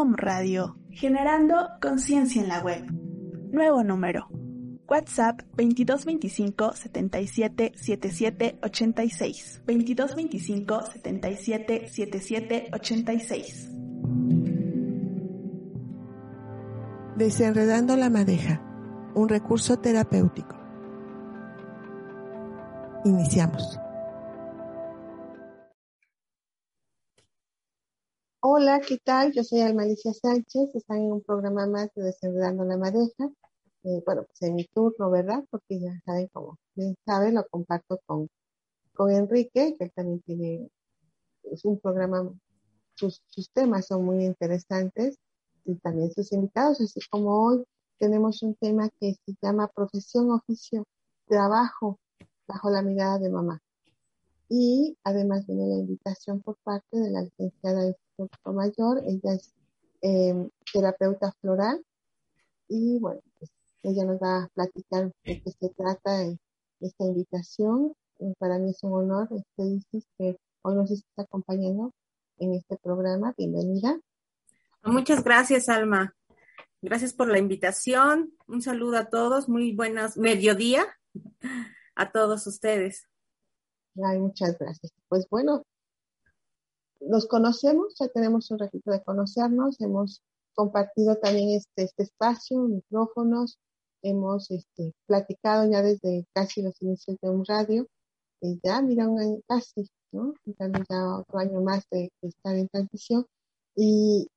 Om Radio, generando conciencia en la web. Nuevo número. WhatsApp 2225 77 77 86. 2225 77 77 86. Desenredando la madeja, un recurso terapéutico. Iniciamos. Hola, ¿qué tal? Yo soy Almalicia Sánchez, están en un programa más de Desenredando la Madeja. Eh, bueno, pues en mi turno, ¿verdad? Porque ya saben, como bien saben, lo comparto con, con Enrique, que también tiene, es un programa, sus, sus temas son muy interesantes y también sus invitados, así como hoy tenemos un tema que se llama profesión, oficio, trabajo bajo la mirada de mamá. Y además viene la invitación por parte de la licenciada Mayor, ella es em, terapeuta floral y bueno, pues ella nos va a platicar de qué se trata esta invitación. para mí es un honor, este, que hoy nos está acompañando en este programa. Bienvenida. Muchas gracias, Alma. Gracias por la invitación. Un saludo a todos. Muy buenas mediodía a todos ustedes. Ay, muchas gracias. Pues bueno, nos conocemos, ya tenemos un ratito de conocernos, hemos compartido también este, este espacio, micrófonos, hemos este, platicado ya desde casi los inicios de un radio, y ya, mira, un año casi, ¿no? Ya otro año más de, estar en transición. Y,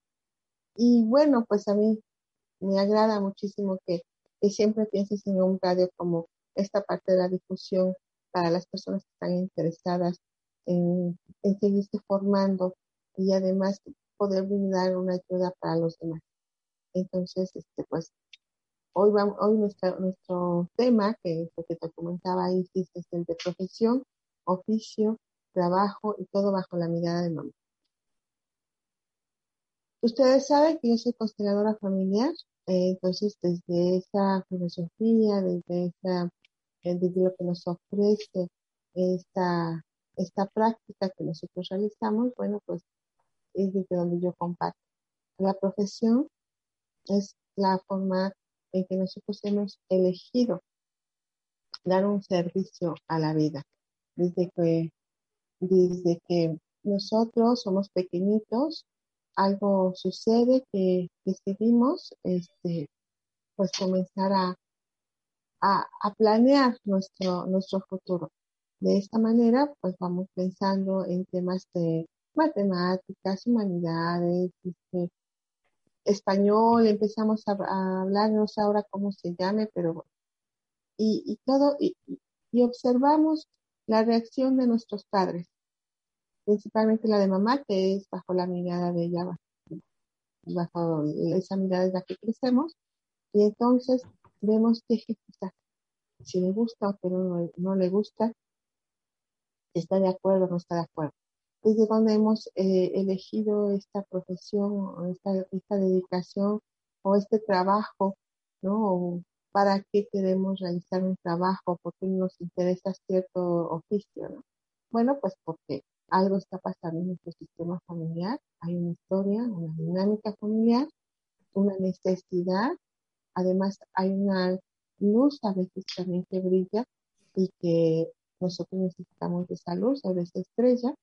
y bueno, pues a mí me agrada muchísimo que, que siempre pienses en un radio como esta parte de la difusión para las personas que están interesadas en, seguirse formando y además poder brindar una ayuda para los demás. Entonces, este, pues, hoy hoy nuestro tema, que es lo que te comentaba ahí, es el de profesión, oficio, trabajo y todo bajo la mirada de mamá. Ustedes saben que yo soy consteladora familiar, eh, entonces desde esa filosofía, desde esa, eh, desde lo que nos ofrece esta esta práctica que nosotros realizamos, bueno, pues es desde donde yo comparto. La profesión es la forma en que nosotros hemos elegido dar un servicio a la vida. Desde que, desde que nosotros somos pequeñitos, algo sucede que decidimos este, pues comenzar a, a, a planear nuestro, nuestro futuro. De esta manera, pues vamos pensando en temas de matemáticas, humanidades, este, español, empezamos a, hablar, no sé ahora cómo se llame, pero bueno. Y, todo, y, observamos la reacción de nuestros padres, principalmente la de mamá, que es bajo la mirada de ella, bajo esa mirada es la que crecemos, y entonces vemos qué ejecutar, si le gusta o no, no le gusta, está de acuerdo o no está de acuerdo. Desde donde hemos eh, elegido esta profesión esta, esta, dedicación o este trabajo, ¿no? ¿Para qué queremos realizar un trabajo? ¿Por qué nos interesa cierto oficio? ¿no? Bueno, pues porque algo está pasando en nuestro sistema familiar, hay una historia, una dinámica familiar, una necesidad, además hay una luz a veces también que brilla y que nosotros necesitamos de esa luz o de esa estrella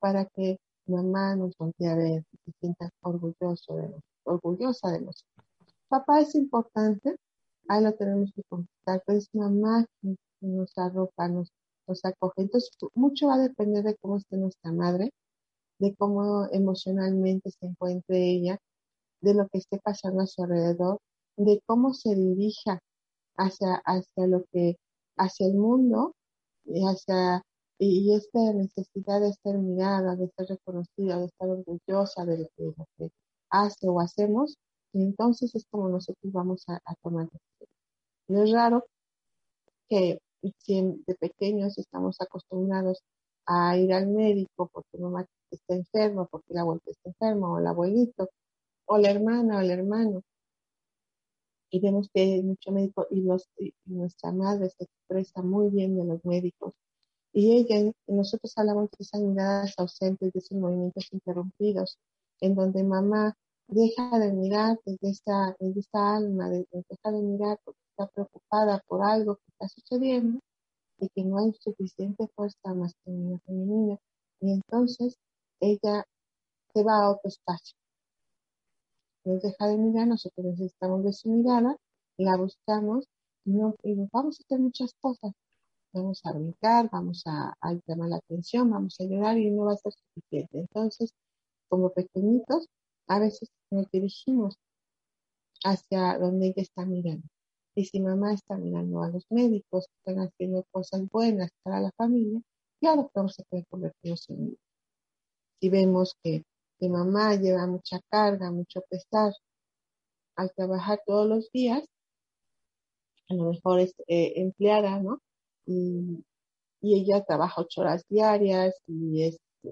para que mamá nos voltee a ver y se sienta orgulloso de orgullosa de nosotros. Papá es importante, ahí lo tenemos que contestar, pero es mamá que nos arropa, nos, nos acoge. Entonces, mucho va a depender de cómo esté nuestra madre, de cómo emocionalmente se encuentre ella, de lo que esté pasando a su alrededor, de cómo se dirija hacia, hacia lo que, hacia el mundo hacia y esta necesidad de ser mirada, de ser reconocida, de estar orgullosa de lo que, hace o hacemos, entonces es como nosotros vamos a, tomar No es raro que si de pequeños estamos acostumbrados a ir al médico porque mamá está enferma, porque la abuela está enferma, o el abuelito, o la hermana o el hermano, y vemos que hay mucho médico y, y nuestra madre se expresa muy bien de los médicos y ella, nosotros hablamos de esas miradas ausentes, de esos movimientos interrumpidos, en donde mamá deja de mirar desde esta, desde esta alma, de, deja de mirar porque está preocupada por algo que está sucediendo y que no hay suficiente fuerza masculina femenina. Y entonces ella se va a otro espacio. Nos deja de mirar, nosotros necesitamos de su mirada, la buscamos y, no, y vamos a hacer muchas cosas vamos a brincar, vamos a, llamar la atención, vamos a llorar y no va a ser suficiente. Entonces, como pequeñitos, a veces nos dirigimos hacia donde ella está mirando. Y si mamá está mirando a los médicos están haciendo cosas buenas para la familia, claro que vamos a poder convertirnos en. Si vemos que, que mamá lleva mucha carga, mucho pesar al trabajar todos los días, a lo mejor es eh, empleada, ¿no? y, ella trabaja ocho horas diarias y es eh,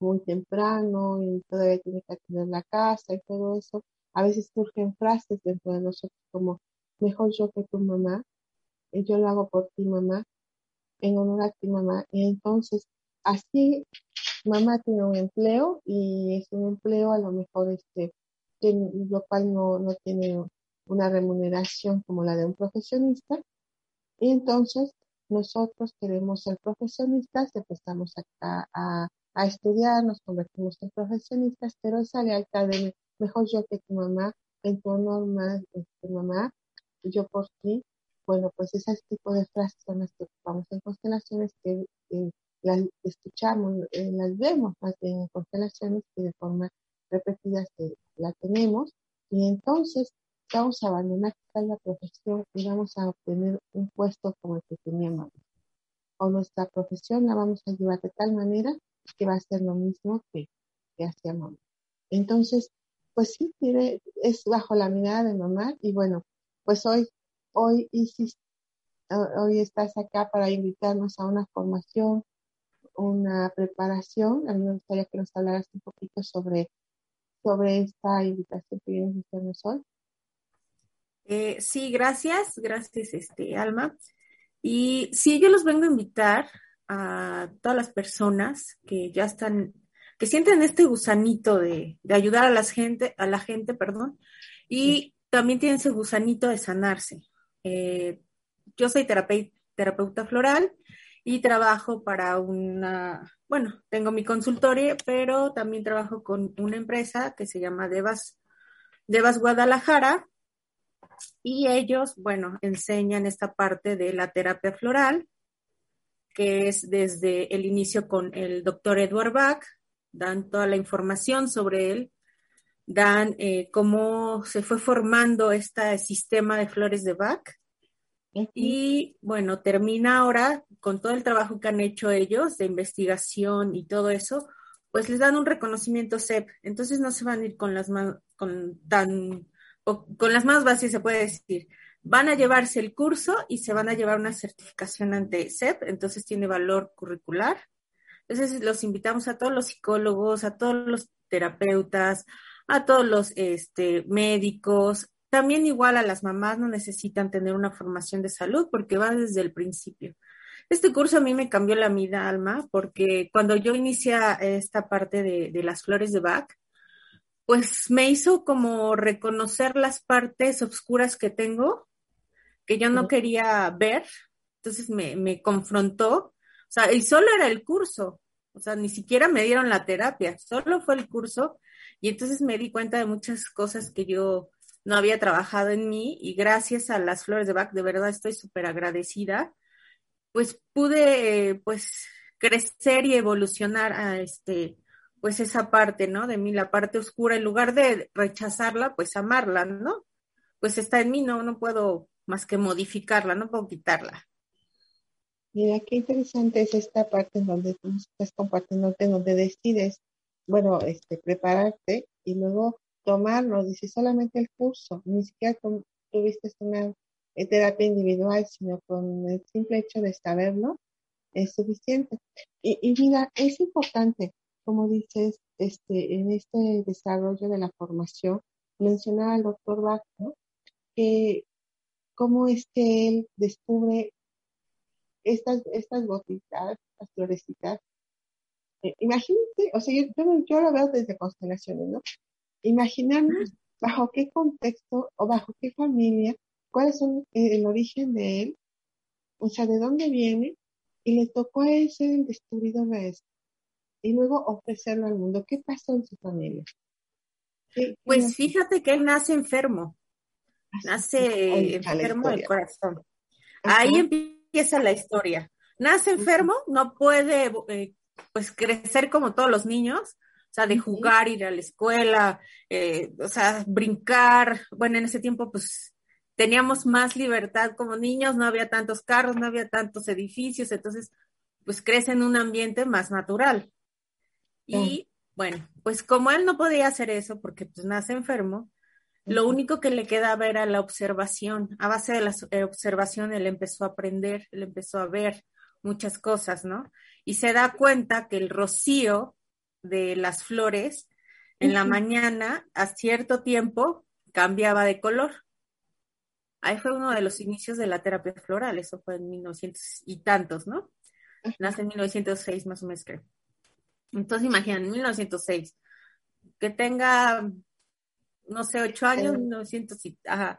muy temprano y todavía tiene que atender la casa y todo eso. A veces surgen frases dentro de nosotros como, mejor yo que tu mamá, y yo lo hago por ti mamá, en honor a ti mamá. Y entonces, así, mamá tiene un empleo y es un empleo a lo mejor este, que, lo cual no, no tiene una remuneración como la de un profesionista. Y entonces nosotros queremos ser profesionistas, empezamos a, a, a, estudiar, nos convertimos en profesionistas, pero esa lealtad de mejor yo que tu mamá, en tu honor mamá, yo por ti, bueno, pues ese tipo de frases son las que ocupamos en constelaciones que las escuchamos, eh, las vemos más bien en constelaciones que de forma repetida se, la tenemos y entonces vamos a abandonar la profesión y vamos a obtener un puesto como el que teníamos. O nuestra profesión la vamos a llevar de tal manera que va a ser lo mismo que, que hacía mamá. Entonces, pues sí, es bajo la mirada de mamá y bueno, pues hoy, hoy hoy estás acá para invitarnos a una formación, una preparación. A mí me gustaría que nos hablaras un poquito sobre, sobre esta invitación que vienes a hacernos hoy. Eh, sí, gracias, gracias, este, Alma. Y sí, yo los vengo a invitar a todas las personas que ya están, que sienten este gusanito de, ayudar a la gente, a la gente, perdón, y también tienen ese gusanito de sanarse. Eh, yo soy terapeuta floral y trabajo para una, bueno, tengo mi consultorio, pero también trabajo con una empresa que se llama Devas, Devas Guadalajara, y ellos, bueno, enseñan esta parte de la terapia floral, que es desde el inicio con el doctor Edward Bach, dan toda la información sobre él, dan eh, cómo se fue formando este sistema de flores de Bach. Y bueno, termina ahora con todo el trabajo que han hecho ellos de investigación y todo eso, pues les dan un reconocimiento CEP. Entonces no se van a ir con las con tan con las más básicas se puede decir, van a llevarse el curso y se van a llevar una certificación ante SEP, entonces tiene valor curricular. Entonces los invitamos a todos los psicólogos, a todos los terapeutas, a todos los este, médicos, también igual a las mamás no necesitan tener una formación de salud porque va desde el principio. Este curso a mí me cambió la vida, Alma, porque cuando yo inicié esta parte de, de las flores de Bach, pues me hizo como reconocer las partes oscuras que tengo, que yo no quería ver, entonces me, me confrontó, o sea, y solo era el curso, o sea, ni siquiera me dieron la terapia, solo fue el curso, y entonces me di cuenta de muchas cosas que yo no había trabajado en mí, y gracias a las flores de Bach, de verdad estoy súper agradecida, pues pude, pues, crecer y evolucionar a este, pues esa parte, ¿no? De mí, la parte oscura, en lugar de rechazarla, pues amarla, ¿no? Pues está en mí, no, no puedo más que modificarla, no puedo quitarla. Mira, qué interesante es esta parte en donde tú estás compartiendo, en donde decides, bueno, este, prepararte y luego tomarlo, dice solamente el curso, ni siquiera tuviste una eh, terapia individual, sino con el simple hecho de saberlo, es suficiente. Y, y mira, es importante, como dices, este, en este desarrollo de la formación, mencionaba el doctor Bach, que cómo es que él descubre estas, estas gotitas, estas florecitas. Eh, imagínate, o sea, yo, yo, lo veo desde constelaciones, ¿no? Imaginarnos bajo qué contexto o bajo qué familia, cuáles son el origen de él, o sea, de dónde viene, y le tocó a él ser el descubridor de esto. Y luego ofrecerlo al mundo. ¿Qué pasó en su familia? pues fíjate que él nace enfermo, ah, nace enfermo del corazón. Ahí empieza la historia. Nace enfermo, no puede eh, pues crecer como todos los niños, o sea, de jugar, ir a la escuela, eh, o sea, brincar. Bueno, en ese tiempo pues teníamos más libertad como niños, no había tantos carros, no había tantos edificios, entonces pues crece en un ambiente más natural. Y bueno, pues como él no podía hacer eso porque pues nace enfermo, lo único que le quedaba era la observación. A base de la eh, observación él empezó a aprender, él empezó a ver muchas cosas, ¿no? Y se da cuenta que el rocío de las flores en la mañana a cierto tiempo cambiaba de color. Ahí fue uno de los inicios de la terapia floral, eso fue en 1900 y tantos, ¿no? Nace en 1906 más o menos, creo. Entonces, imagínate, 1906, que tenga, no sé, ocho años, 1900, y, ajá.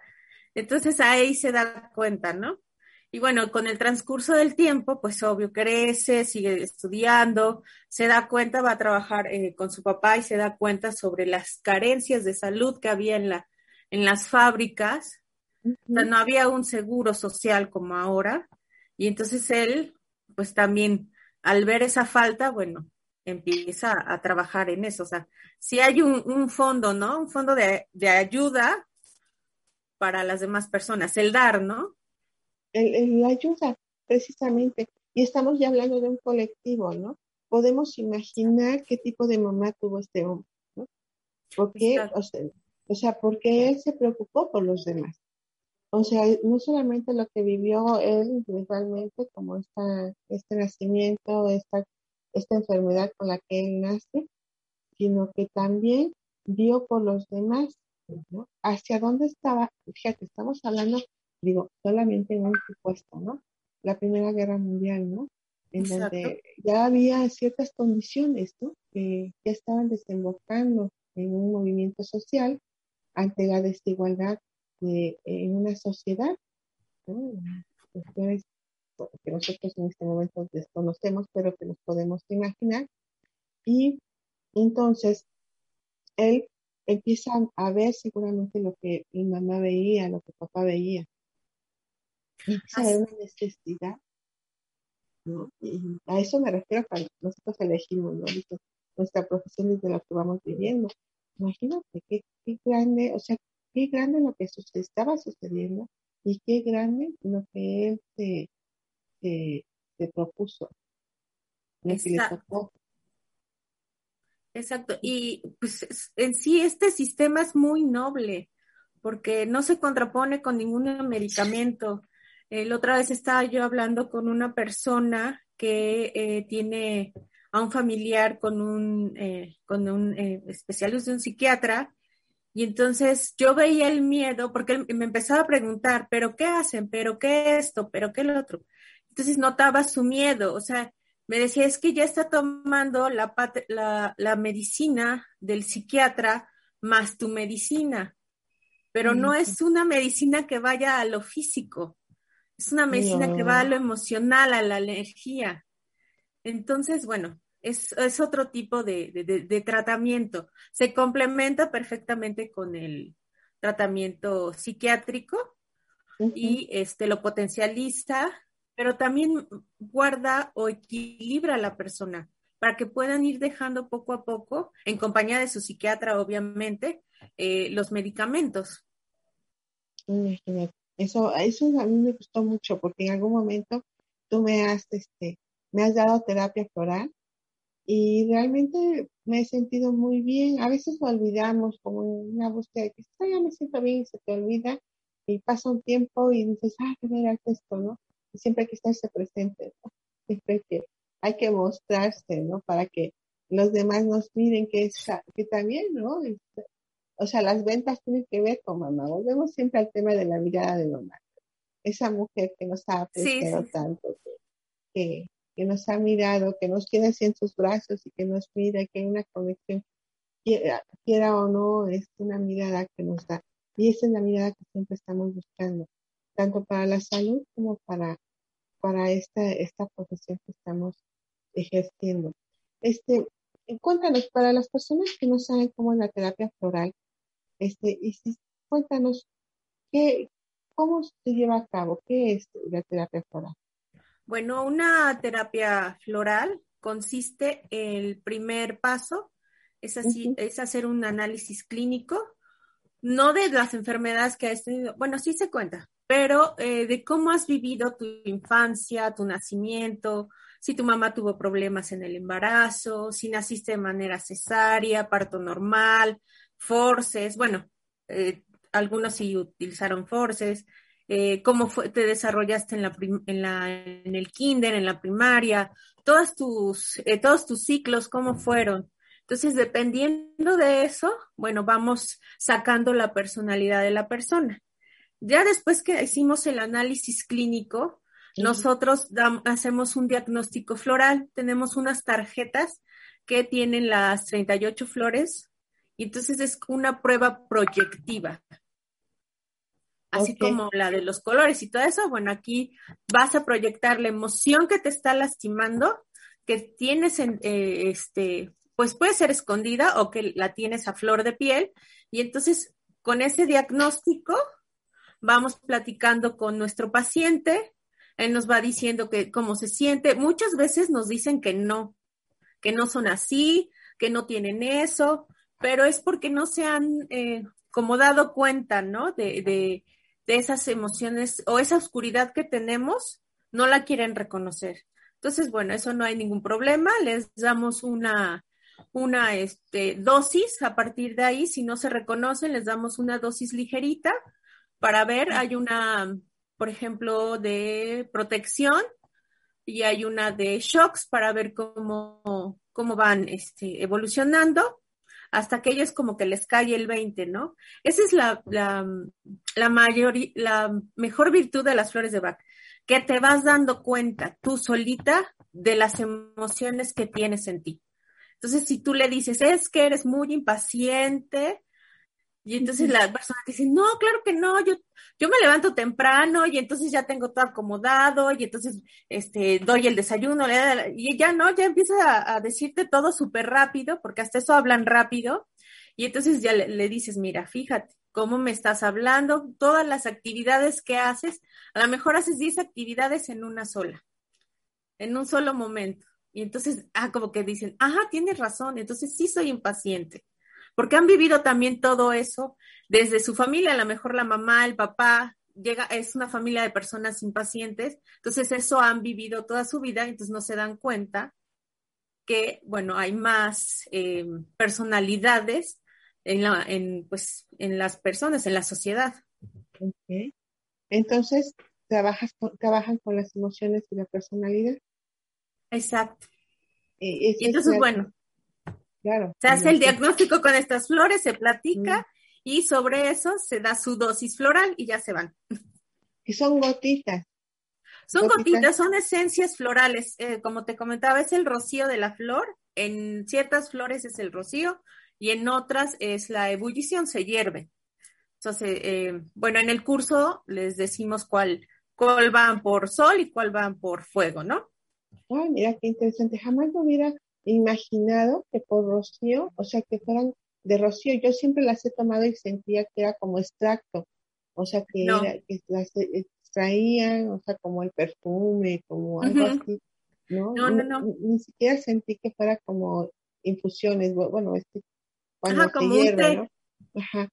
Entonces ahí se da cuenta, ¿no? Y bueno, con el transcurso del tiempo, pues obvio, crece, sigue estudiando, se da cuenta, va a trabajar eh, con su papá y se da cuenta sobre las carencias de salud que había en, la, en las fábricas. o sea, no había un seguro social como ahora. Y entonces él, pues también, al ver esa falta, bueno, empieza a trabajar en eso. O sea, si hay un, fondo, ¿no? Un fondo de, ayuda para las demás personas, el dar, ¿no? La ayuda, precisamente. Y estamos ya hablando de un colectivo, ¿no? Podemos imaginar qué tipo de mamá tuvo este hombre, ¿no? Porque, o sea, o sea, porque él se preocupó por los demás. O sea, no solamente lo que vivió él individualmente, como esta, este nacimiento, esta esta enfermedad con la que él nace, sino que también vio por los demás, ¿no? ¿Hacia dónde estaba? Fíjate, estamos hablando, digo, solamente en un supuesto, ¿no? La Primera Guerra Mundial, ¿no? En donde ya había ciertas condiciones, ¿no? Que ya estaban desembocando en un movimiento social ante la desigualdad de, en una sociedad, ¿no? que nosotros en este momento desconocemos, pero que nos podemos imaginar. Y entonces él empieza a ver seguramente lo que mi mamá veía, lo que papá veía. Y empieza a ver una necesidad. Y a eso me refiero cuando nosotros elegimos ¿no? nuestra profesión desde lo que vamos viviendo. Imagínate qué, qué grande, o sea, qué grande lo que estaba sucediendo y qué grande lo que él se, se, propuso. Exacto. Exacto. Y pues en sí este sistema es muy noble porque no se contrapone con ningún medicamento. La otra vez estaba yo hablando con una persona que eh, tiene a un familiar con un, eh, con un eh, especialista, un psiquiatra, y entonces yo veía el miedo porque él me empezaba a preguntar, pero ¿qué hacen? ¿Pero qué esto? ¿Pero qué lo otro? Entonces notaba su miedo, o sea, me decía, es que ya está tomando la, la, medicina del psiquiatra más tu medicina, pero no es una medicina que vaya a lo físico, es una medicina que va a lo emocional, a la energía. Entonces, bueno, es, otro tipo de, tratamiento. Se complementa perfectamente con el tratamiento psiquiátrico y este, lo potencializa pero también guarda o equilibra a la persona para que puedan ir dejando poco a poco, en compañía de su psiquiatra, obviamente, eh, los medicamentos. Eso, eso a mí me gustó mucho porque en algún momento tú me has, este, me has dado terapia floral y realmente me he sentido muy bien. A veces lo olvidamos como una búsqueda de que ya me siento bien y se te olvida y pasa un tiempo y dices, ah, qué era esto, ¿no? Siempre hay que estarse presente, ¿no? Siempre que hay que mostrarse, ¿no? Para que los demás nos miren que, es, que también, ¿no? O sea, las ventas tienen que ver con mamá. Volvemos siempre al tema de la mirada de mamá. Esa mujer que nos ha apreciado tanto, que, que, nos ha mirado, que nos tiene así en sus brazos y que nos mira, que hay una conexión, quiera, quiera o no, es una mirada que nos da. Y esa es la mirada que siempre estamos buscando, tanto para la salud como para, para esta, esta profesión que estamos ejerciendo. Este, cuéntanos, para las personas que no saben cómo es la terapia floral, este, y si, cuéntanos, ¿qué, ¿cómo se lleva a cabo? ¿Qué es la terapia floral? Bueno, una terapia floral consiste, el primer paso es, así, es hacer un análisis clínico, no de las enfermedades que has tenido, bueno, sí se cuenta, pero eh, de cómo has vivido tu infancia, tu nacimiento, si tu mamá tuvo problemas en el embarazo, si naciste de manera cesárea, parto normal, forces, bueno, eh, algunos sí utilizaron forces, eh, cómo fue, te desarrollaste en, la, en, la, en el kinder, en la primaria, todas tus, eh, todos tus ciclos, cómo fueron. Entonces, dependiendo de eso, bueno, vamos sacando la personalidad de la persona. Ya después que hicimos el análisis clínico, nosotros hacemos un diagnóstico floral, tenemos unas tarjetas que tienen las 38 flores y entonces es una prueba proyectiva. Así como la de los colores y todo eso, bueno, aquí vas a proyectar la emoción que te está lastimando, que tienes en, eh, este, pues puede ser escondida o que la tienes a flor de piel. Y entonces, con ese diagnóstico, vamos platicando con nuestro paciente, él nos va diciendo que cómo se siente. Muchas veces nos dicen que no, que no son así, que no tienen eso, pero es porque no se han eh, como dado cuenta, ¿no? De, de, de esas emociones o esa oscuridad que tenemos, no la quieren reconocer. Entonces, bueno, eso no hay ningún problema, les damos una, una este, dosis a partir de ahí, si no se reconocen, les damos una dosis ligerita para ver, hay una, por ejemplo, de protección y hay una de shocks para ver cómo, cómo van este, evolucionando hasta que ellos como que les cae el 20, ¿no? Esa es la, la, la, mayor, la mejor virtud de las flores de Bach, que te vas dando cuenta tú solita de las emociones que tienes en ti. Entonces, si tú le dices, es que eres muy impaciente, y entonces la persona dice, no, claro que no, yo, yo me levanto temprano y entonces ya tengo todo acomodado y entonces este, doy el desayuno y ya no, ya empieza a, decirte todo súper rápido porque hasta eso hablan rápido y entonces ya le, dices, mira, fíjate cómo me estás hablando, todas las actividades que haces, a lo mejor haces 10 actividades en una sola, en un solo momento. Y entonces, ah, como que dicen, ajá, tienes razón, entonces sí soy impaciente porque han vivido también todo eso desde su familia, a lo mejor la mamá, el papá, llega, es una familia de personas impacientes, entonces eso han vivido toda su vida, entonces no se dan cuenta que, bueno, hay más eh, personalidades en, la, en, pues, en las personas, en la sociedad. Entonces, ¿trabajas ¿trabajan con las emociones y la personalidad? Exacto. Eh, y entonces, bueno, Claro. Se hace el diagnóstico con estas flores, se platica y sobre eso se da su dosis floral y ya se van. Y son gotitas. Son gotitas, son esencias florales. Eh, como te comentaba, es el rocío de la flor. En ciertas flores es el rocío y en otras es la ebullición, se hierve. Entonces, eh, bueno, en el curso les decimos cuál, cuál van por sol y cuál van por fuego, ¿no? Ah, mira qué interesante. Jamás lo hubiera imaginado que por rocío, o sea, que fueran de rocío. Yo siempre las he tomado y sentía que era como extracto, o sea, que, las extraían, o sea, como el perfume, como algo así. ¿no? No, no, no. Ni, siquiera sentí que fuera como infusiones, bueno, este, cuando Ajá, se hierve, ¿no? Ajá.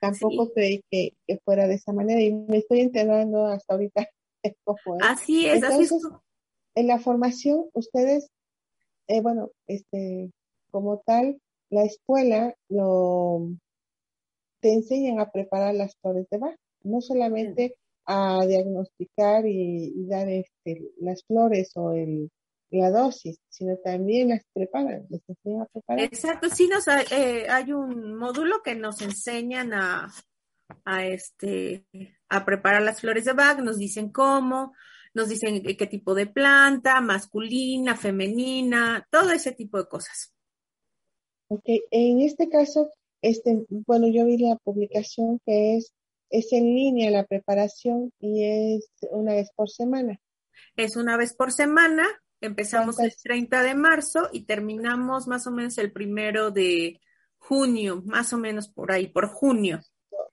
Tampoco creí que, fuera de esa manera y me estoy enterando hasta ahorita. Así es, así es en la formación, ustedes, eh, bueno, este, como tal, la escuela lo te enseñan a preparar las flores de Bach, no solamente a diagnosticar y, dar este, las flores o el, la dosis, sino también las preparan, les enseñan a preparar. Exacto, sí nos hay, eh, hay un módulo que nos enseñan a, a este a preparar las flores de Bach, nos dicen cómo, nos dicen qué tipo de planta, masculina, femenina, todo ese tipo de cosas. Ok, en este caso, este, bueno, yo vi la publicación que es, es en línea la preparación y es una vez por semana. Es una vez por semana, empezamos el 30 de marzo y terminamos más o menos el primero de junio, más o menos por ahí, por junio.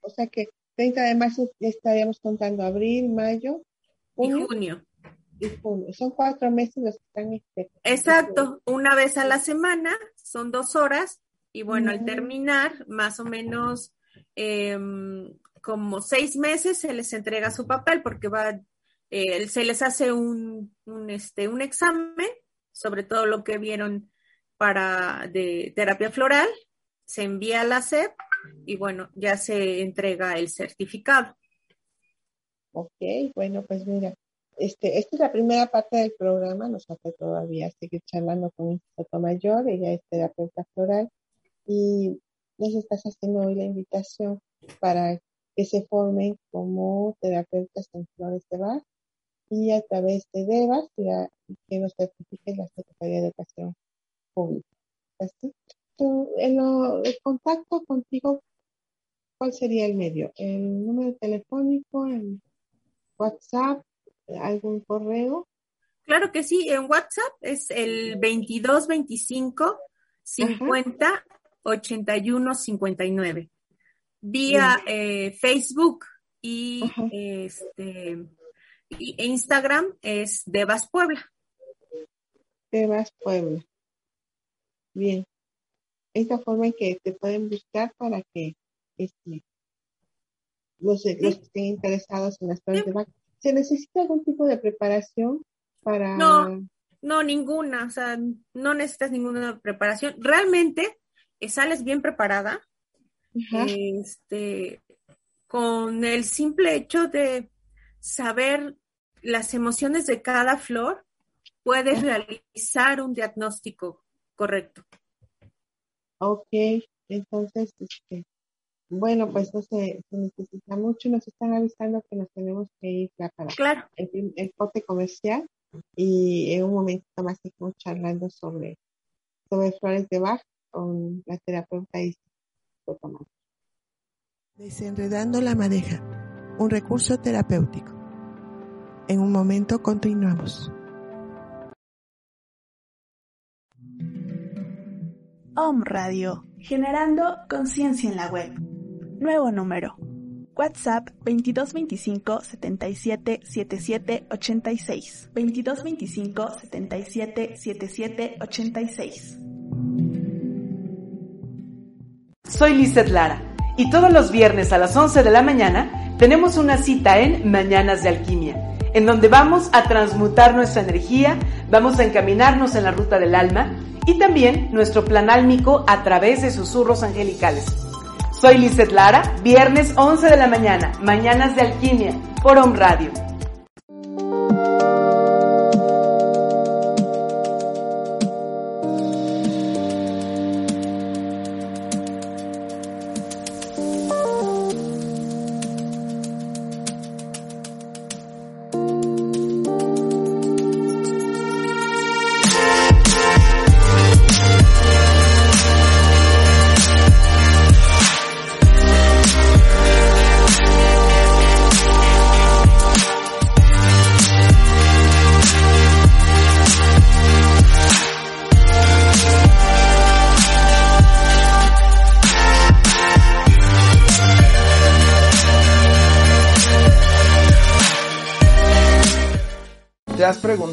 O sea que 30 de marzo estaríamos contando abril, mayo, junio. Y junio. Y junio. Son cuatro meses los que están. Este, Exacto, una vez a la semana, son dos horas, y bueno, al terminar, más o menos em, como seis meses se les entrega su papel porque va, eh, se les hace un, un, este, un examen sobre todo lo que vieron para de terapia floral, se envía a la SEP y bueno, ya se entrega el certificado. Ok, bueno, pues mira, este, esta es la primera parte del programa, nos hace todavía seguir charlando con Instituto Mayor, ella es terapeuta floral y les estás haciendo hoy la invitación para que se formen como terapeutas en flores de bar y a través de DEVAS que nos certifique la Secretaría de Educación Pública. ¿Así? el contacto contigo, ¿cuál sería el medio? ¿El número telefónico? ¿El WhatsApp? ¿Algún correo? Claro que sí, en WhatsApp es el 2225 50 81 59. Vía eh, Facebook y este y Instagram es Devas Puebla. Devas Puebla. Bien esta forma en que te pueden buscar para que este, los, que estén interesados en las flores de Bach. ¿Se necesita algún tipo de preparación para...? No, no, ninguna, o sea, no necesitas ninguna preparación. Realmente eh, sales bien preparada, este, con el simple hecho de saber las emociones de cada flor, puedes realizar un diagnóstico correcto. Ok, entonces, este, bueno, pues no se, necesita mucho. Nos están avisando que nos tenemos que ir ya para el, el corte comercial y en un momento más seguimos charlando sobre, sobre flores de Bach con la terapeuta y Desenredando la madeja, un recurso terapéutico. En un momento continuamos. Om Radio, generando conciencia en la web. Nuevo número. WhatsApp 2225 77 77 86. 2225 77 77 86. Soy Lizeth Lara y todos los viernes a las 11 de la mañana tenemos una cita en Mañanas de Alquimia, en donde vamos a transmutar nuestra energía, vamos a encaminarnos en la ruta del alma y también nuestro plan álmico a través de susurros angelicales. Soy Lizeth Lara, viernes 11 de la mañana, Mañanas de Alquimia, por Radio.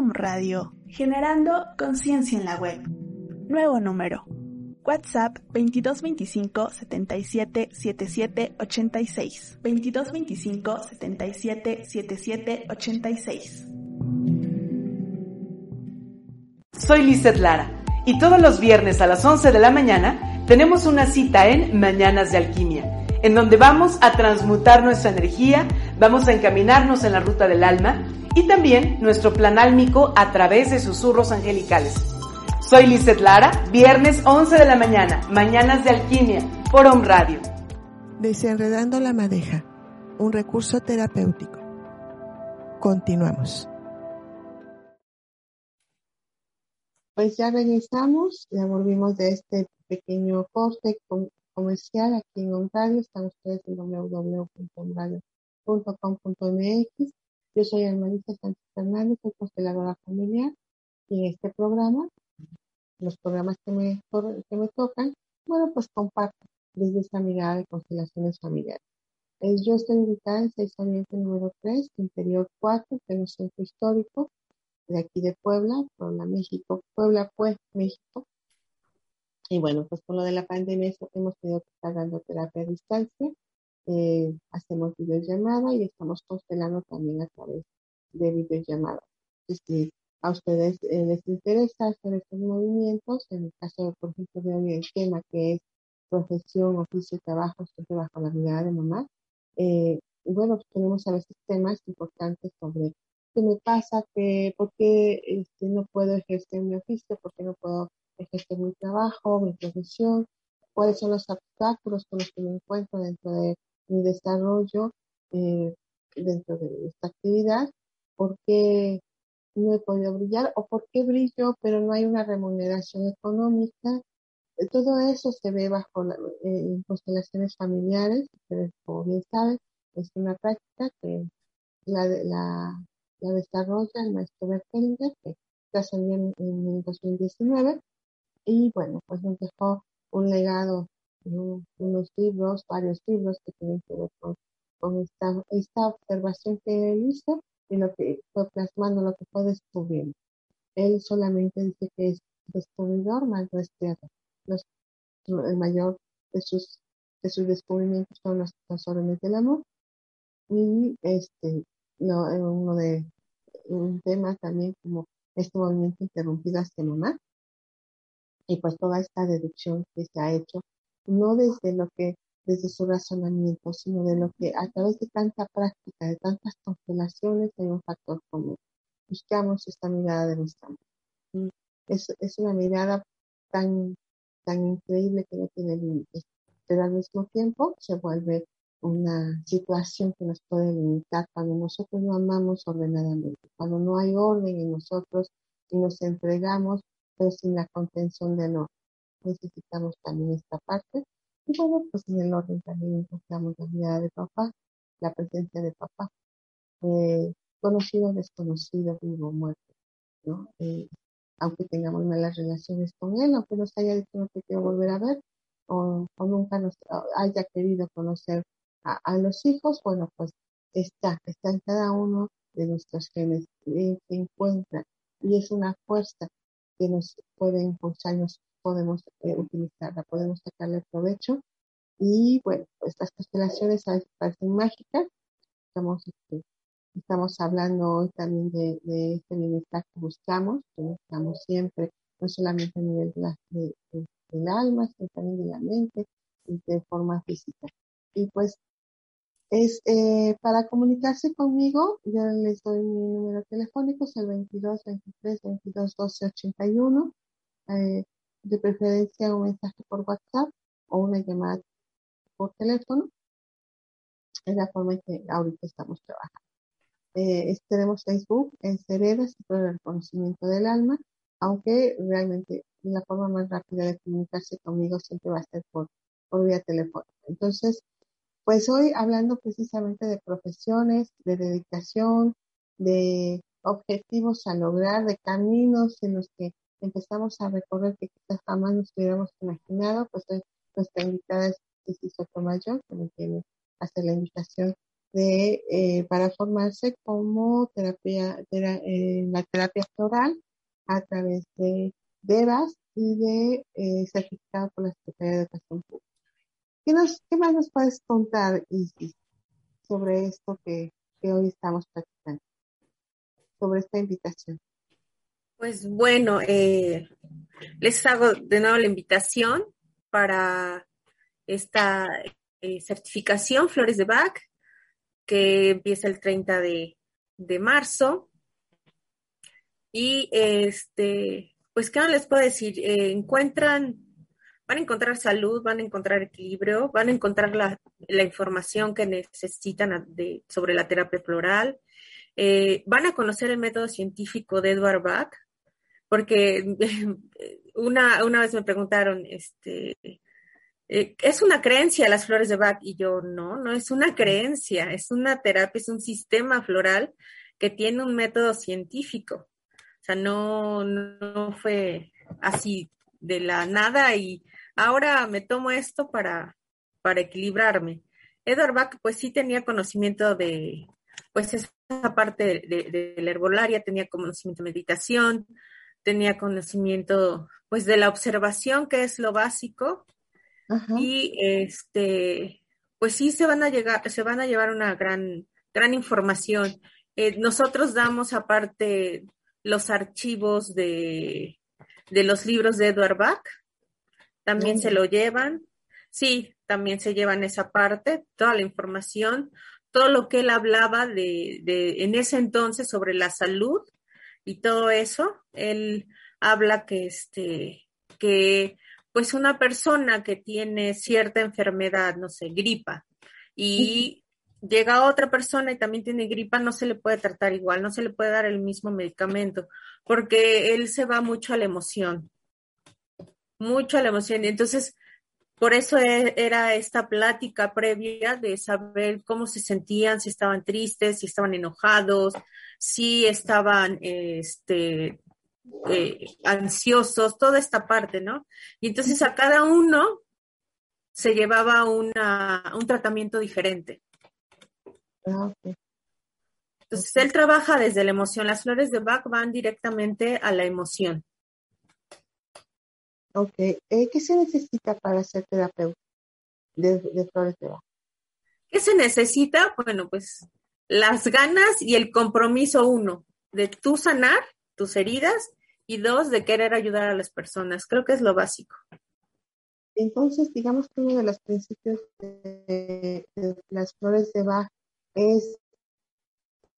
Om Radio, generando conciencia en la web. Nuevo número. WhatsApp 2225 77 77 86. 2225 77 77 86. Soy Lizeth Lara y todos los viernes a las 11 de la mañana tenemos una cita en Mañanas de Alquimia, en donde vamos a transmutar nuestra energía, vamos a encaminarnos en la ruta del alma y también nuestro plan álmico a través de susurros angelicales. Soy Lizeth Lara, viernes 11 de la mañana, Mañanas de Alquimia, por Home Radio. Desenredando la madeja, un recurso terapéutico. Continuamos. Pues ya regresamos, ya volvimos de este pequeño corte comercial aquí en Radio. Están ustedes en www.omradio.com.mx. Yo soy Almarita Sánchez Fernández, soy consteladora familiar y en este programa los programas que me, que me tocan, bueno, pues comparto desde esa mirada de constelaciones familiares. yo estoy ubicada en 6 Oriente número 3, interior 4, tengo centro histórico de aquí de Puebla, Puebla, México, Puebla, pues, México. Y bueno, pues con lo de la pandemia hemos tenido que estar dando terapia a distancia, eh, hacemos videollamada y estamos constelando también a través de videollamada. Si a ustedes eh, les interesa hacer estos movimientos, en el caso, por ejemplo, de hoy el que es profesión, oficio y trabajo, siempre bajo la mirada de mamá, eh, y bueno, pues tenemos a veces temas importantes sobre qué me pasa, que, por qué este, no puedo ejercer mi oficio, por qué no puedo ejercer mi trabajo, mi profesión, cuáles son los obstáculos con los que me encuentro dentro de mi desarrollo, eh, dentro de esta actividad, por qué no he podido brillar o por qué brillo pero no hay una remuneración económica. Eh, todo eso se ve bajo la, eh, constelaciones familiares, ustedes como bien saben, es una práctica que la, la, la desarrolla el maestro Berkelinger, que salió en, en, 2019, y bueno, pues nos dejó un legado, unos libros, varios libros que tienen que ver con, esta, observación que él hizo y lo que fue plasmando, lo que fue descubriendo. Él solamente dice que es descubridor, más Los, el mayor de sus, de sus descubrimientos son los, órdenes del amor. Y este, no, uno de un tema también como este movimiento interrumpido hacia mamá. Y pues toda esta deducción que se ha hecho, no desde lo que desde su razonamiento, sino de lo que a través de tanta práctica, de tantas constelaciones, hay un factor común. Buscamos esta mirada de nuestra mente. Es, es una mirada tan, tan increíble que no tiene límites, pero al mismo tiempo se vuelve una situación que nos puede limitar cuando nosotros no amamos ordenadamente, cuando no hay orden en nosotros y nos entregamos, pero sin la contención del orden. Necesitamos también esta parte y bueno, pues en el orden también encontramos la vida de papá, la presencia de papá, eh, conocido, desconocido, vivo, muerto, ¿no? Eh, aunque tengamos malas relaciones con él, aunque nos haya dicho no te quiero volver a ver, o, nunca nos haya querido conocer a, los hijos, bueno, pues está, está en cada uno de nuestros genes, eh, se encuentra, y es una fuerza que nos puede impulsar, podemos eh, utilizarla, podemos sacarle provecho. Y bueno, pues las constelaciones a veces parecen mágicas. Estamos, este, estamos hablando hoy también de, de este bienestar que buscamos, que buscamos siempre, no solamente a nivel de la, del alma, sino también de la mente y de forma física. Y pues es eh, para comunicarse conmigo, yo les doy mi número telefónico, es el 22 23 22 12 81. Eh, de preferencia un mensaje por WhatsApp o una llamada por teléfono. Es la forma en que ahorita estamos trabajando. Eh, tenemos Facebook en Ceredas por el reconocimiento del alma, aunque realmente la forma más rápida de comunicarse conmigo siempre va a ser por, por vía telefónica. Entonces, pues hoy hablando precisamente de profesiones, de dedicación, de objetivos a lograr, de caminos en los que empezamos a recorrer que quizás jamás nos hubiéramos imaginado, pues nuestra invitada es Cici Sotomayor, que me tiene hacer la invitación de eh, para formarse como terapia, eh, la terapia floral a través de DEVAS y de eh, certificado por la Secretaría de Educación Pública. ¿Qué, nos, ¿Qué más nos puedes contar, Isis, sobre esto que hoy estamos practicando? Sobre esta invitación. Pues bueno, eh, les hago de nuevo la invitación para esta eh, certificación Flores de Bach, que empieza el 30 de, de marzo. Y este, pues, ¿qué les puedo decir? Eh, encuentran, van a encontrar salud, van a encontrar equilibrio, van a encontrar la, la información que necesitan sobre la terapia floral, van a conocer el método científico de Edward Bach, porque una, una vez me preguntaron, este, eh, es una creencia las flores de Bach y yo no, no es una creencia, es una terapia, es un sistema floral que tiene un método científico. O sea, no, no fue así de la nada y ahora me tomo esto para, para equilibrarme. Edward Bach pues sí tenía conocimiento de, pues esa parte de, de la herbolaria, tenía conocimiento de meditación, tenía conocimiento pues de la observación, que es lo básico, y este, pues sí se van a llegar, se van a llevar una gran, gran información. Eh, nosotros damos aparte los archivos de, de los libros de Edward Bach, también se lo llevan. Sí, también se llevan esa parte, toda la información, todo lo que él hablaba de, de en ese entonces sobre la salud y todo eso. Él habla que este, que pues una persona que tiene cierta enfermedad, no sé, gripa, y llega otra persona y también tiene gripa, no se le puede tratar igual, no se le puede dar el mismo medicamento, porque él se va mucho a la emoción, mucho a la emoción. Y entonces, por eso e, era esta plática previa de saber cómo se sentían, si estaban tristes, si estaban enojados, si estaban este, eh, ansiosos, toda esta parte, ¿no? Y entonces a cada uno se llevaba una, un tratamiento diferente. Ah, entonces él trabaja desde la emoción. Las flores de Bach van directamente a la emoción. Ok. Eh, ¿Qué se necesita para ser terapeuta de, de flores de Bach? ¿Qué se necesita? Bueno, pues las ganas y el compromiso uno de tú sanar tus heridas y dos, de querer ayudar a las personas. Creo que es lo básico. Entonces, digamos que uno de los principios de, las flores de Bach es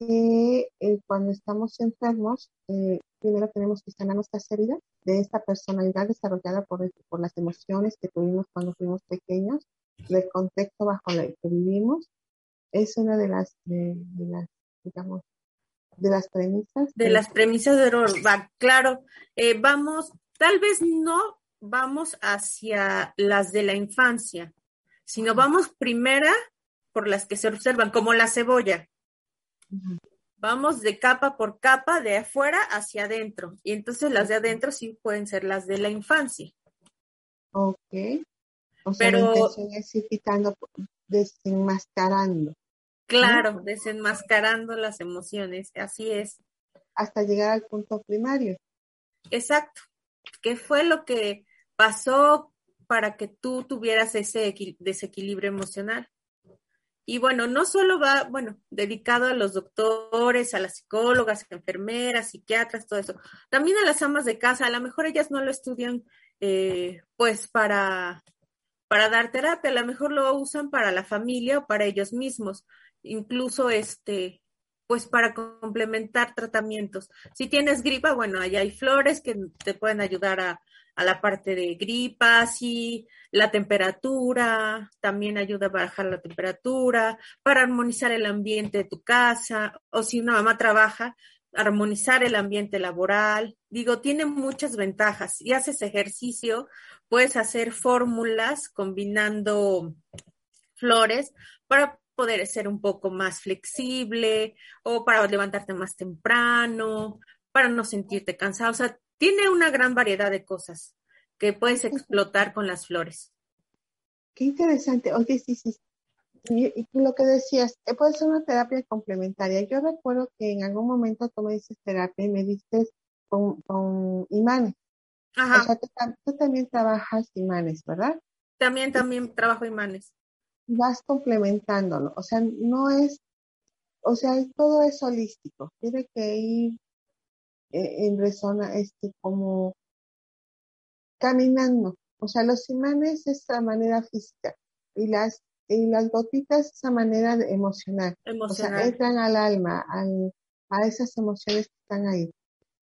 que eh, cuando estamos enfermos, eh, primero tenemos que sanar nuestras heridas de esta personalidad desarrollada por, por las emociones que tuvimos cuando fuimos pequeños, del contexto bajo el que vivimos. Es una de las, de las digamos, de las premisas. De las premisas de va claro. Eh, vamos, tal vez no vamos hacia las de la infancia, sino vamos primera por las que se observan, como la cebolla. Vamos de capa por capa, de afuera hacia adentro. Y entonces las de adentro sí pueden ser las de la infancia. Ok. O sea, Pero, es ir quitando, desenmascarando. Claro, desenmascarando las emociones, así es. Hasta llegar al punto primario. Exacto. ¿Qué fue lo que pasó para que tú tuvieras ese desequilibrio emocional? Y bueno, no solo va, bueno, dedicado a los doctores, a las psicólogas, enfermeras, psiquiatras, todo eso. También a las amas de casa, a lo mejor ellas no lo estudian eh, pues para, para dar terapia, a lo mejor lo usan para la familia o para ellos mismos incluso este, pues para complementar tratamientos. Si tienes gripa, bueno, allá hay flores que te pueden ayudar a, a la parte de gripa, sí, la temperatura, también ayuda a bajar la temperatura, para armonizar el ambiente de tu casa, o si una mamá trabaja, armonizar el ambiente laboral. Digo, tiene muchas ventajas. Y haces ejercicio, puedes hacer fórmulas combinando flores para poder ser un poco más flexible o para levantarte más temprano, para no sentirte cansado. O sea, tiene una gran variedad de cosas que puedes explotar con las flores. Qué interesante. Oye, sí, sí. Y, lo que decías, eh, puede ser una terapia complementaria. Yo recuerdo que en algún momento tú me dices terapia y me diste con, con imanes. Ajá. O sea, tú, también trabajas imanes, ¿verdad? También, también trabajo imanes. Vas complementándolo. O sea, no es, o sea, todo es holístico. Tiene que ir en resona, este, como caminando. O sea, los imanes es la manera física y las y las gotitas esa manera de emocional. O sea, entran al alma, a esas emociones que están ahí.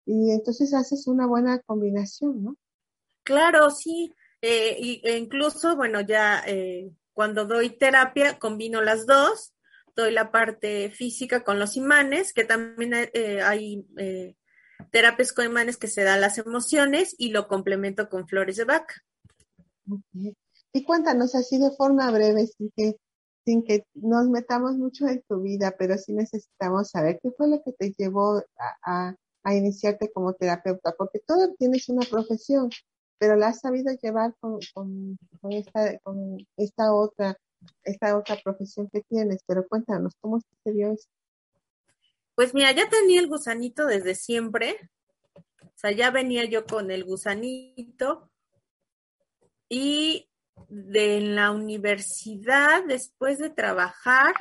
Y entonces haces una buena combinación, ¿no? Claro, sí. Eh, y, e incluso, bueno, ya eh, cuando doy terapia, combino las dos. Doy la parte física con los imanes, que también eh, hay terapias con imanes que se dan las emociones y lo complemento con flores de vaca. Y cuéntanos así de forma breve, sin que, sin que nos metamos mucho en tu vida, pero sí necesitamos saber qué fue lo que te llevó a, iniciarte como terapeuta, porque tú tienes una profesión, pero la has sabido llevar con, con, esta, con esta otra esta otra profesión que tienes, pero cuéntanos, ¿cómo se dio eso? Pues mira, ya tenía el gusanito desde siempre, o sea, ya venía yo con el gusanito y de la universidad, después de trabajar,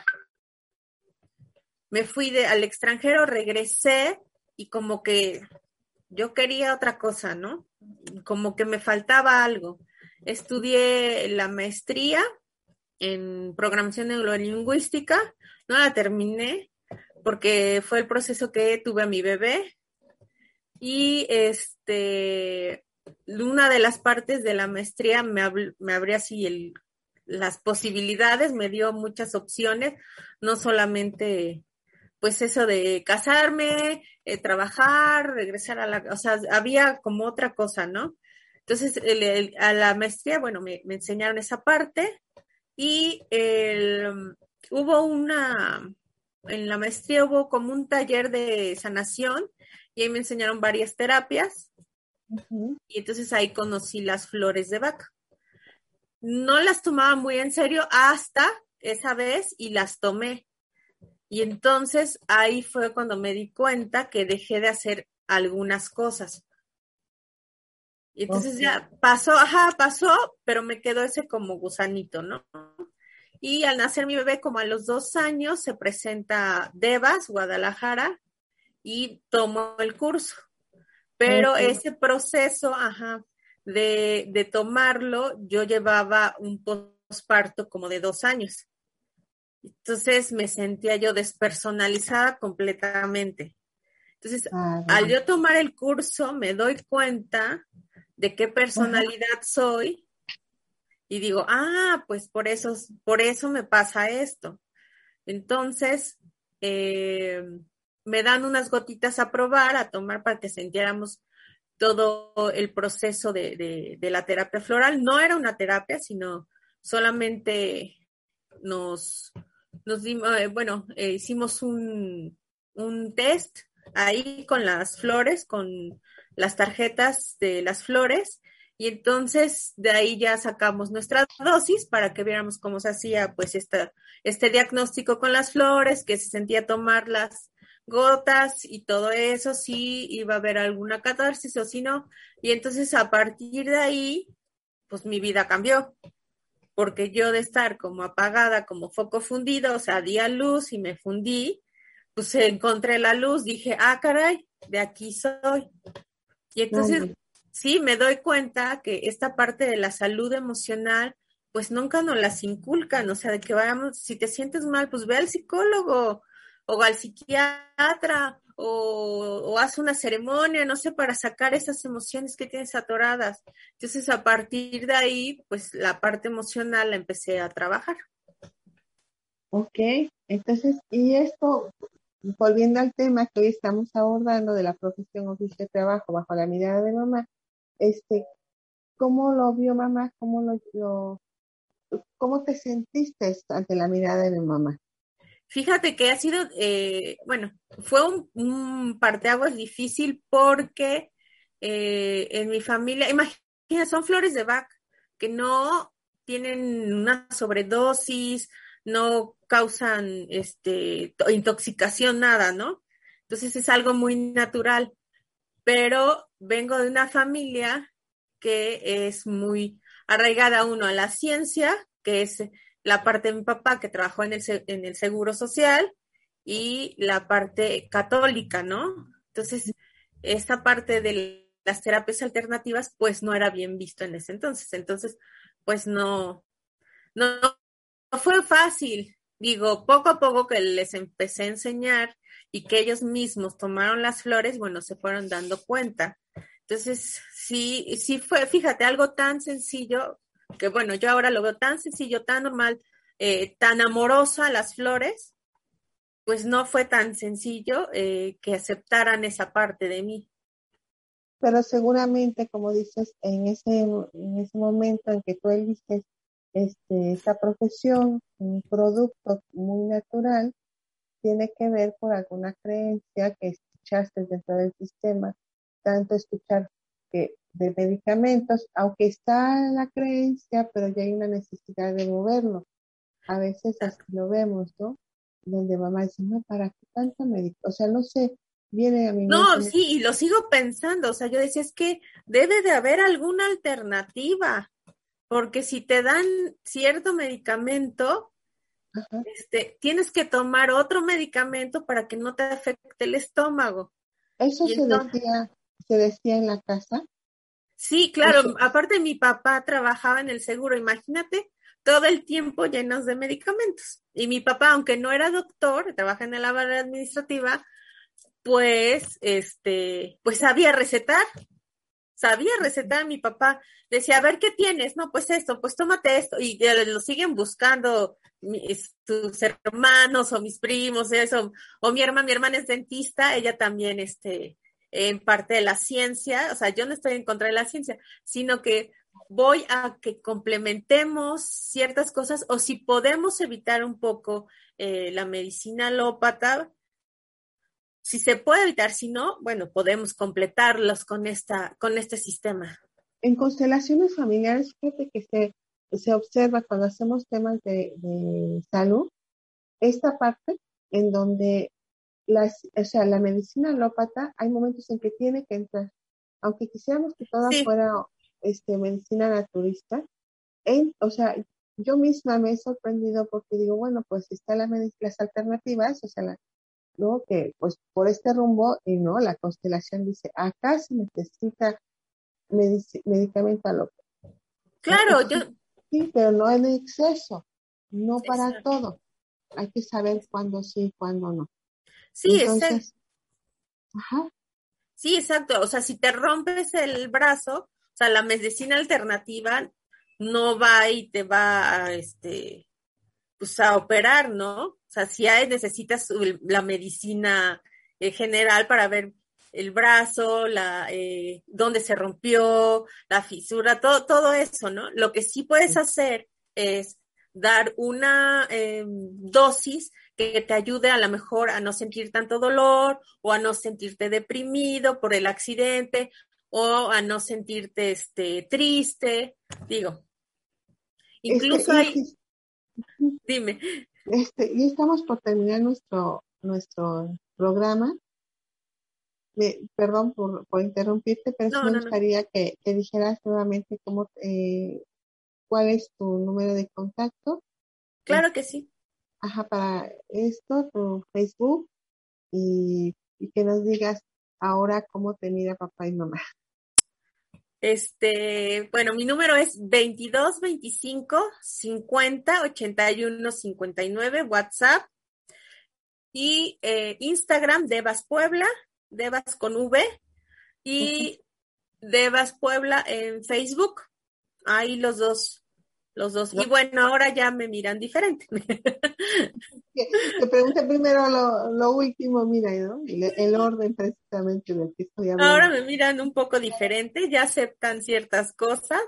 me fui al extranjero, regresé y como que yo quería otra cosa, ¿no? Como que me faltaba algo. Estudié la maestría en programación neurolingüística, no la terminé porque fue el proceso que tuve a mi bebé y este una de las partes de la maestría me, me abrió así el, las posibilidades, me dio muchas opciones, no solamente pues eso de casarme, eh, trabajar, regresar a la, o sea, había como otra cosa, ¿no? Entonces, a la maestría, bueno, me, enseñaron esa parte y el, hubo una, en la maestría hubo como un taller de sanación y ahí me enseñaron varias terapias y entonces ahí conocí las flores de vaca. No las tomaba muy en serio hasta esa vez y las tomé. Y entonces ahí fue cuando me di cuenta que dejé de hacer algunas cosas. Y entonces ya pasó, ajá, pasó, pero me quedó ese como gusanito, ¿no? Y al nacer mi bebé, como a los dos años, se presenta Devas, Guadalajara, y tomo el curso. Pero ese proceso, ajá, de, de tomarlo, yo llevaba un posparto como de dos años. Entonces me sentía yo despersonalizada completamente. Entonces, ah, al yo tomar el curso, me doy cuenta de qué personalidad soy y digo, ah, pues por eso, por eso me pasa esto. Entonces, eh, me dan unas gotitas a probar, a tomar para que sintiéramos todo el proceso de, la terapia floral. No era una terapia, sino solamente nos, nos dimos, eh, bueno, eh, hicimos un, un test ahí con las flores, con las tarjetas de las flores, y entonces de ahí ya sacamos nuestra dosis para que viéramos cómo se hacía pues esta, este diagnóstico con las flores, que se sentía tomarlas gotas y todo eso, si iba a haber alguna catarsis o si no. Y entonces a partir de ahí, pues mi vida cambió, porque yo de estar como apagada, como foco fundido, o sea, di a luz y me fundí, pues encontré la luz, dije, ah, caray, de aquí soy. Y entonces, sí, me doy cuenta que esta parte de la salud emocional, pues nunca nos las inculcan, o sea, de que vayamos, si te sientes mal, pues ve al psicólogo, o al psiquiatra o, haz una ceremonia, no sé, para sacar esas emociones que tienes atoradas. Entonces, a partir de ahí, pues la parte emocional la empecé a trabajar. Ok, entonces, y esto, volviendo al tema que hoy estamos abordando de la profesión oficio de trabajo bajo la mirada de mamá, este, ¿cómo lo vio mamá? ¿Cómo lo, cómo te sentiste ante la mirada de mamá? Fíjate que ha sido, eh, bueno, fue un, un parteaguas difícil porque eh, en mi familia, imagina, son flores de Bach que no tienen una sobredosis, no causan este, intoxicación, nada, ¿no? Entonces es algo muy natural. Pero vengo de una familia que es muy arraigada uno a la ciencia, que es la parte de mi papá que trabajó en el, en el seguro social y la parte católica, ¿no? Entonces, esa parte de las terapias alternativas, pues no era bien visto en ese entonces. Entonces, pues no, no, no fue fácil. Digo, poco a poco que les empecé a enseñar y que ellos mismos tomaron las flores, bueno, se fueron dando cuenta. Entonces, sí, sí fue, fíjate, algo tan sencillo, que bueno, yo ahora lo veo tan sencillo, tan normal, eh, tan amorosa las flores, pues no fue tan sencillo eh, que aceptaran esa parte de mí. Pero seguramente, como dices, en ese, en ese momento en que tú eliges este, esta profesión, un producto muy natural, tiene que ver por alguna creencia que escuchaste dentro del sistema, tanto escuchar que de medicamentos, aunque está la creencia, pero ya hay una necesidad de moverlo. A veces así lo vemos, ¿no? Donde mamá dice, no, ¿para qué tanta médico? O sea, no sé, viene a mi No, sí, y lo sigo pensando, o sea, yo decía, es que debe de haber alguna alternativa, porque si te dan cierto medicamento, este, tienes que tomar otro medicamento para que no te afecte el estómago. Eso se decía, se decía en la casa. Sí, claro, aparte mi papá trabajaba en el seguro, imagínate, todo el tiempo llenos de medicamentos. Y mi papá, aunque no era doctor, trabaja en la área administrativa, pues, este, pues sabía recetar, sabía recetar a mi papá. Decía, a ver, ¿qué tienes? No, pues esto, pues tómate esto. Y lo siguen buscando mis, sus hermanos o mis primos, eso. O mi hermana, mi hermana es dentista, ella también, este, en parte de la ciencia, o sea, yo no estoy en contra de la ciencia, sino que voy a que complementemos ciertas cosas o si podemos evitar un poco eh, la medicina alópata, si se puede evitar, si no, bueno, podemos completarlos con, esta, con este sistema. En constelaciones familiares, fíjate que se, se observa cuando hacemos temas de, salud, esta parte en donde las, o sea, la medicina alópata, hay momentos en que tiene que entrar. Aunque quisiéramos que toda fuera este, medicina naturista, en, o sea, yo misma me he sorprendido porque digo, bueno, pues está la, las alternativas, o sea, la, ¿no? Que pues por este rumbo, y no, la constelación dice, acá se necesita medicamento loco. Claro, yo... Sí, pero no en exceso, no para todo. Hay que saber cuándo sí y cuándo no. Sí, Entonces, Ajá. Sí, exacto. O sea, si te rompes el brazo, o sea, la medicina alternativa no va y te va a, este, pues a operar, ¿no? O sea, si hay, necesitas la medicina eh, general para ver el brazo, la, eh, dónde se rompió, la fisura, todo, todo eso, ¿no? Lo que sí puedes hacer es dar una eh, dosis que te ayude a lo mejor a no sentir tanto dolor o a no sentirte deprimido por el accidente o a no sentirte este, triste, digo. Incluso hay, Dime. Este, y estamos por terminar nuestro, nuestro programa. perdón por, interrumpirte, pero me gustaría que, dijeras nuevamente cómo, eh, cuál es tu número de contacto. Claro que sí. Ajá, para esto, tu Facebook y, y que nos digas ahora cómo te mira papá y mamá. Este, bueno, mi número es 22 25 50 81 59, WhatsApp. Y eh, Instagram Devas Puebla, Devas con V. Y Devas Puebla en Facebook. Ahí los dos, los dos. Y bueno, ahora ya me miran diferente. Te pregunté primero lo, último, mira, ¿no? El, orden precisamente del que estoy hablando. Ahora me miran un poco diferente, ya aceptan ciertas cosas.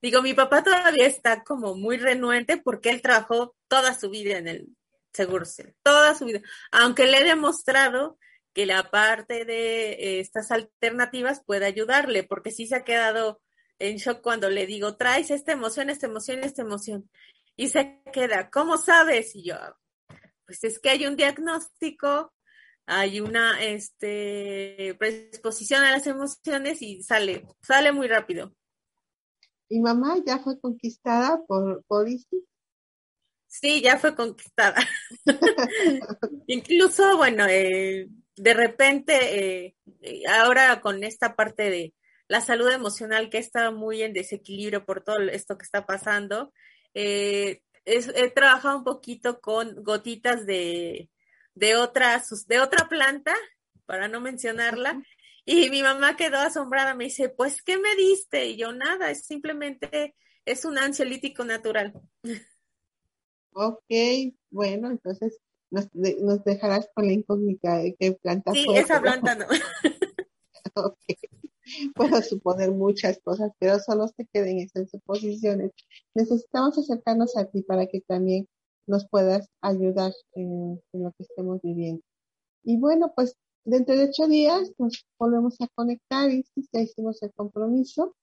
Digo, mi papá todavía está como muy renuente porque él trabajó toda su vida en el seguro toda su vida. Aunque le he demostrado que la parte de eh, estas alternativas puede ayudarle, porque sí se ha quedado en shock cuando le digo, traes esta emoción, esta emoción, esta emoción. Y se queda, ¿cómo sabes? Y yo, pues es que hay un diagnóstico, hay una este, predisposición a las emociones y sale, sale muy rápido. ¿Y mamá ya fue conquistada por, por Isis? Sí, ya fue conquistada. Incluso, bueno, eh, de repente, eh, ahora con esta parte de la salud emocional que está muy en desequilibrio por todo esto que está pasando, eh, he trabajado un poquito con gotitas de, de, otra, de otra planta, para no mencionarla, y mi mamá quedó asombrada, me dice, pues, ¿qué me diste? Y yo, nada, es simplemente, es un ansiolítico natural. Ok, bueno, entonces nos, nos dejarás con la incógnita de qué planta Sí, esa planta no. ok. Puedo suponer muchas cosas, pero solo se queden en suposiciones. Necesitamos acercarnos a ti para que también nos puedas ayudar en, lo que estemos viviendo. Y bueno, pues dentro de ocho días nos volvemos a conectar y si ya hicimos el compromiso.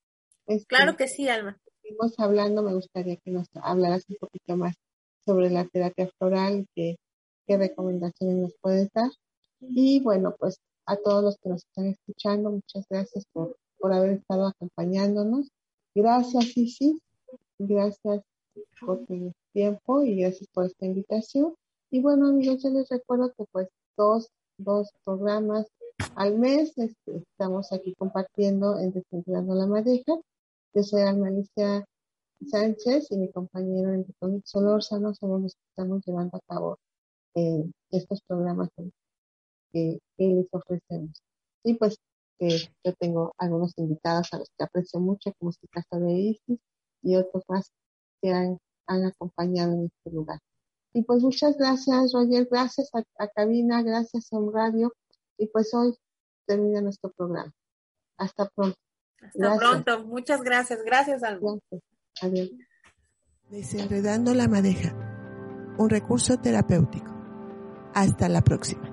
Este, claro que sí, Alma. Seguimos hablando, me gustaría que nos hablaras un poquito más sobre la terapia floral, qué, qué recomendaciones nos puedes dar. Y bueno, pues a todos los que nos están escuchando, muchas gracias por, por haber estado acompañándonos. Gracias, Isis. Gracias por tu tiempo y gracias por esta invitación. Y bueno, amigos, yo les recuerdo que pues dos, dos programas al mes este, estamos aquí compartiendo en Descentrando la Madeja. Yo soy Almalicia Sánchez y mi compañero Enrique Solórzano somos los que estamos llevando a cabo eh, estos programas que, les ofrecemos. Y pues yo tengo algunos invitados a los que aprecio mucho, como este caso de Isis y otros más que han, acompañado en este lugar. Y pues muchas gracias, Roger, gracias a, Cabina, gracias a un radio. Y pues hoy termina nuestro programa. Hasta pronto. Hasta pronto. Muchas gracias. Gracias, Alma. Adiós. Desenredando la madeja, un recurso terapéutico. Hasta la próxima.